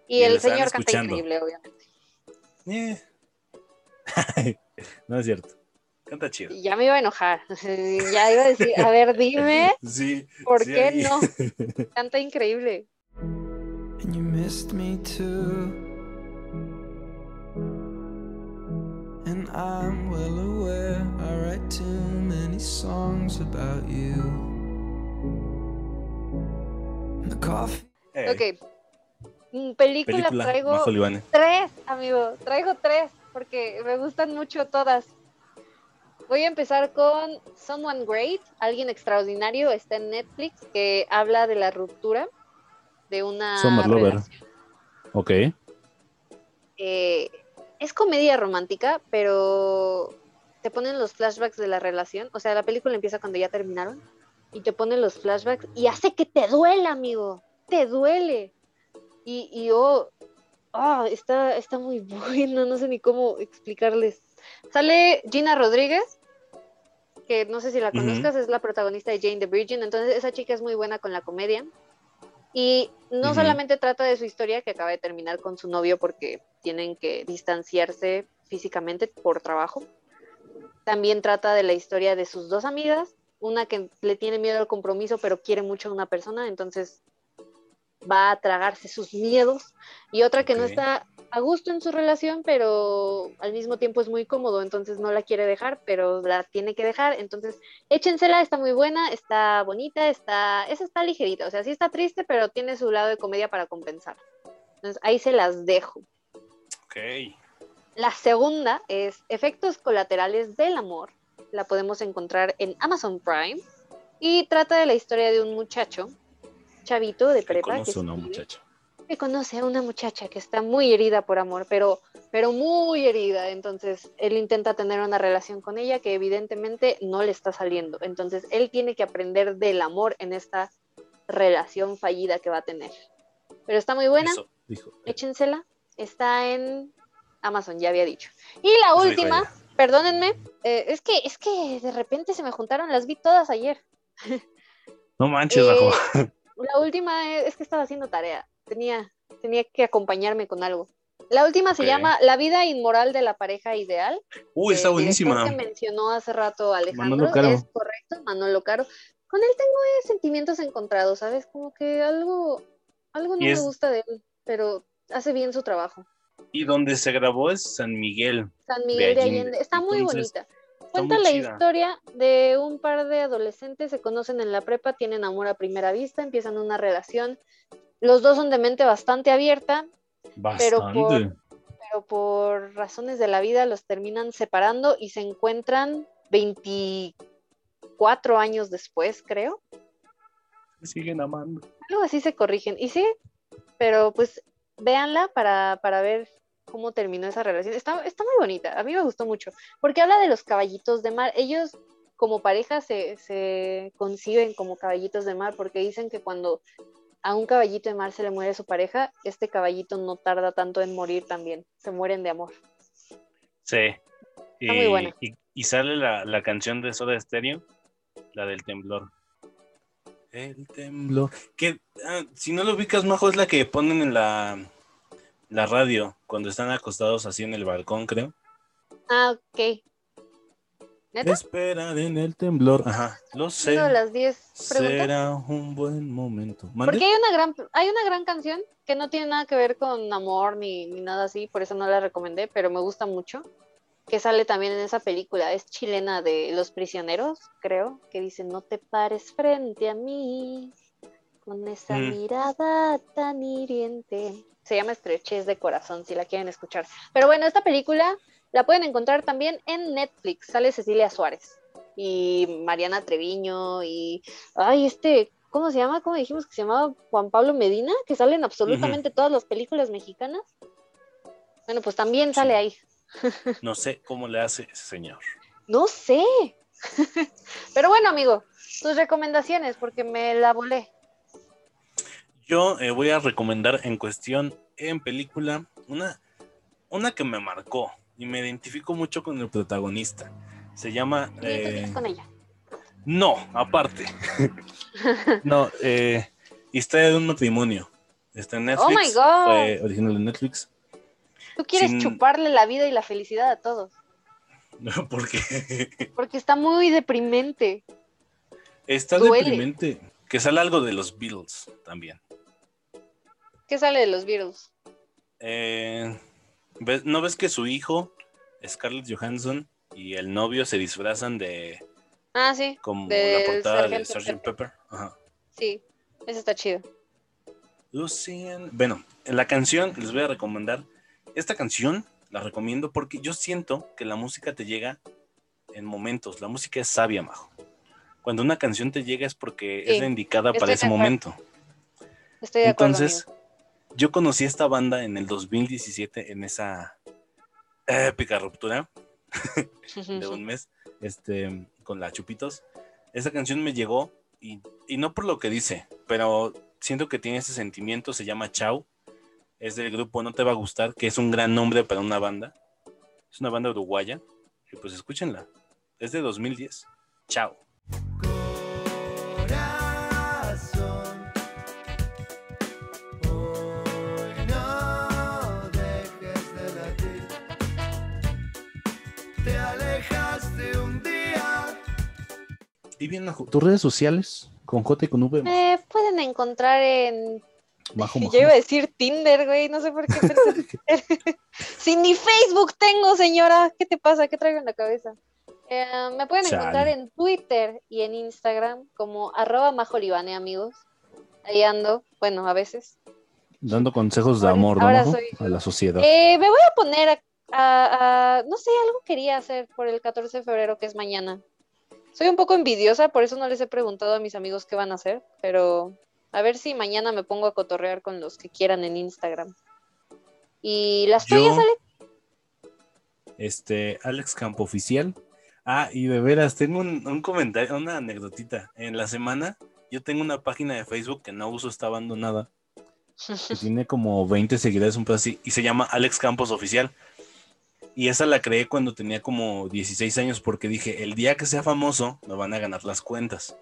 Y el señor canta increíble, obviamente. Eh, *laughs* no es cierto. canta chido. Ya me iba a enojar. *laughs* ya iba a decir, a ver, dime, *laughs* Sí. ¿por sí, qué ahí. no? Canta increíble. and you missed me too. And I'm well aware I write too many songs about you. The coffee. Eh, Ok. Mm, Película, Película, traigo Libane. tres, amigo. Traigo tres porque me gustan mucho todas. Voy a empezar con Someone Great, alguien extraordinario, está en Netflix, que habla de la ruptura de una Summer Lover. Ok. Eh, es comedia romántica, pero te ponen los flashbacks de la relación. O sea, la película empieza cuando ya terminaron y te ponen los flashbacks y hace que te duela, amigo. Te duele. Y, y oh, ah, está, está muy *laughs* buena, no sé ni cómo explicarles. Sale Gina Rodríguez, que no sé si la conozcas, es la protagonista de Jane the Virgin. Entonces, esa chica es muy buena con la comedia. Y no Ujú. solamente trata de su historia que acaba de terminar con su novio porque tienen que distanciarse físicamente por trabajo. También trata de la historia de sus dos amigas, una que le tiene miedo al compromiso pero quiere mucho a una persona, entonces va a tragarse sus miedos, y otra que no está a gusto en su relación, pero al mismo tiempo es muy cómodo, entonces no la quiere dejar, pero la tiene que dejar, entonces échensela, está muy buena, está bonita, está, esa está ligerita, o sea, sí está triste, pero tiene su lado de comedia para compensar. Entonces ahí se las dejo. Ok. La segunda es Efectos colaterales del amor. La podemos encontrar en Amazon Prime y trata de la historia de un muchacho, chavito de prepa, que, conoce a una muchacha. que conoce a una muchacha que está muy herida por amor, pero, pero muy herida. Entonces él intenta tener una relación con ella que evidentemente no le está saliendo. Entonces él tiene que aprender del amor en esta relación fallida que va a tener. Pero está muy buena Eso. Dijo. échensela. Está en Amazon, ya había dicho. Y la última, perdónenme, eh, es que es que de repente se me juntaron, las vi todas ayer. No manches, Eh, Majo. La última es, es que estaba haciendo tarea, tenía, tenía que acompañarme con algo. La última se Ok. llama La vida inmoral de la pareja ideal. Uy, está buenísima. que mencionó hace rato Alejandro. Es correcto, Manolo Caro. Con él tengo eh, sentimientos encontrados, ¿sabes? Como que algo, algo no Y me es- gusta de él, pero hace bien su trabajo. Y donde se grabó es San Miguel. San Miguel de Allende. Allende. Está muy Entonces, bonita. Cuenta la chida. historia de un par de adolescentes, se conocen en la prepa, tienen amor a primera vista, empiezan una relación. Los dos son de mente bastante abierta, Pero Bastante. por- pero por razones de la vida los terminan separando y se encuentran 24 años después, creo. Se siguen amando. Algo así se corrigen. Y sí, pero pues véanla para, para ver cómo terminó esa relación. Está, está muy bonita, a mí me gustó mucho, porque habla de los caballitos de mar. Ellos como pareja se, se conciben como caballitos de mar porque dicen que cuando a un caballito de mar se le muere su pareja, este caballito no tarda tanto en morir también. Se mueren de amor. Sí. Está muy buena. Y, y sale la, la canción de Soda Stereo, la del temblor. El temblor. Que ah, si no lo ubicas, Majo, es la que ponen en la, la radio cuando están acostados así en el balcón, creo. Ah, ok. ¿Neta? Esperar en el temblor. Ajá, lo sé. Uno de las 10 preguntas. Será un buen momento. Porque hay una gran, hay una gran canción que no tiene nada que ver con amor ni, ni nada así, por eso no la recomendé, pero me gusta mucho. Que sale también en esa película, es chilena de Los Prisioneros, creo, que dice no te pares frente a mí. Con esa Mm. mirada tan hiriente. Se llama Estrechez de Corazón, si la quieren escuchar. Pero bueno, esta película la pueden encontrar también en Netflix. Sale Cecilia Suárez y Mariana Treviño y. Ay, este. ¿Cómo se llama? ¿Cómo dijimos que se llamaba? Juan Pablo Medina, que sale en absolutamente todas las películas mexicanas. Bueno, pues también sale ahí. *laughs* No sé cómo le hace ese señor. No sé. *laughs* Pero bueno, amigo, tus recomendaciones, porque me la volé. Yo eh, voy a recomendar en cuestión en película una, una que me marcó y me identifico mucho con el protagonista. Se llama... Y eh, con ella. no, aparte. *laughs* no, eh, Historia de un matrimonio. Está en Netflix. Oh my God. Fue original de Netflix. Tú quieres sin- chuparle la vida y la felicidad a todos, *laughs* Porque porque está muy deprimente. está Duele. deprimente. Que sale algo de los Beatles también. ¿Qué sale de los Beatles? Eh, ¿ves- ¿No ves que su hijo, Scarlett Johansson, y el novio se disfrazan de Ah, sí, como la portada de Sgt. Pepper? Ajá. sí, eso está chido. Lucian. Bueno, en la canción les voy a recomendar. Esta canción la recomiendo porque yo siento que la música te llega en momentos. La música es sabia, majo. Cuando una canción te llega es porque Sí, es la indicada para ese acuerdo. momento. Estoy de acuerdo. Entonces, yo conocí a esta banda en el 2017 en esa épica ruptura *laughs* de un mes este, con la Chupitos. Esa canción me llegó y, y no por lo que dice, pero siento que tiene ese sentimiento, se llama Chau. Es del grupo No Te Va a Gustar, que es un gran nombre para una banda. Es una banda uruguaya. Y pues escúchenla. Es de 2010. Chau. Corazón, hoy no dejes de latir. Te alejaste un día. Y bien, tus redes sociales con J y con V. Me pueden encontrar en. Majo, Majo. Yo iba a decir Tinder, güey, no sé por qué. pensé- si *laughs* ni Facebook tengo, señora, ¿qué te pasa? ¿Qué traigo en la cabeza? Eh, me pueden Chale. encontrar en Twitter y en Instagram como arroba majolibane, amigos. Ahí ando, bueno, a veces. Dando consejos de Ahora- amor, ¿no, ahora Majo? soy- A la sociedad. Eh, me voy a poner a, a- a- no sé, algo quería hacer por el 14 de febrero, que es mañana. Soy un poco envidiosa, por eso no les he preguntado a mis amigos qué van a hacer, pero a ver si mañana me pongo a cotorrear con los que quieran en Instagram. ¿Y las Yo- tuyas, Ale? Este, Alex Campo Oficial. Ah, y de veras, tengo un, un comentario, una anécdotita. En la semana, yo tengo una página de Facebook que no uso, está abandonada. que *laughs* tiene como 20 seguidores, un pedo así. y se llama Alex Campos Oficial. Y esa la creé cuando tenía como 16 años porque dije, el día que sea famoso me van a ganar las cuentas.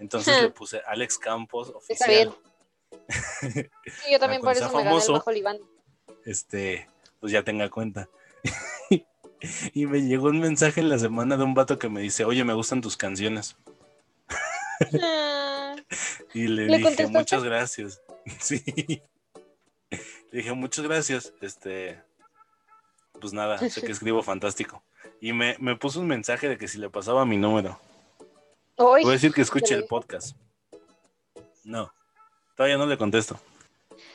Entonces le *laughs* puse Alex Campos Está bien. Oficial. Sí, yo también *laughs* por eso me gané el famoso. majolibán. Este, pues ya tenga cuenta. *laughs* y me llegó un mensaje en la semana de un vato que me dice, oye, me gustan tus canciones. Ah, Y le, ¿Le dije, contestaste? muchas gracias. sí. Le dije, muchas gracias. Este, pues nada, sé que escribo fantástico. Y me, me puso un mensaje de que si le pasaba mi número. Voy a decir que escuche el podcast. No, todavía no le contesto.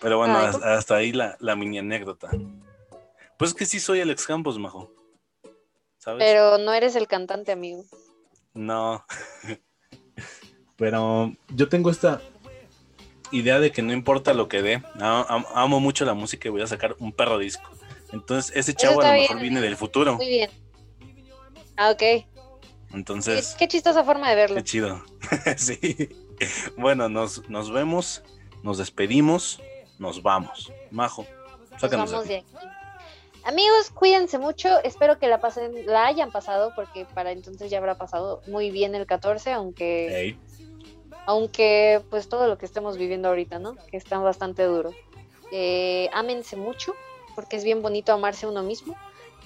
Pero bueno, Ay, hasta, ahí la, la mini anécdota. Pues es que sí soy Alex Campos, majo. ¿Sabes? pero no eres el cantante, amigo. No, *laughs* Pero yo tengo esta idea de que no importa lo que dé. amo mucho la música y voy a sacar un perro disco. Entonces, ese chavo a lo mejor bien. viene del futuro. Muy bien. Ah, ok. Qué, Entonces, qué chistosa forma de verlo. qué chido. *laughs* sí. Bueno, nos, nos vemos, nos despedimos, nos vamos. Majo, Nos vamos de de aquí. Amigos, cuídense mucho. Espero que la pasen, la hayan pasado, porque para entonces ya habrá pasado muy bien el 14, aunque, aunque pues todo lo que estemos viviendo ahorita, ¿no? Que está bastante duro. Eh, ámense mucho, porque es bien bonito amarse uno mismo.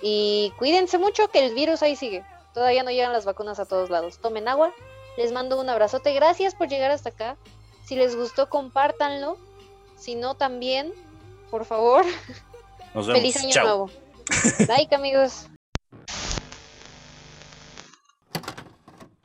Y cuídense mucho, que el virus ahí sigue. Todavía no llegan las vacunas a todos lados. Tomen agua. Les mando un abrazote. Gracias por llegar hasta acá. Si les gustó, compártanlo. Si no, también, por favor. nos *laughs* vemos. Feliz año Chao. nuevo. *laughs* Like, amigos.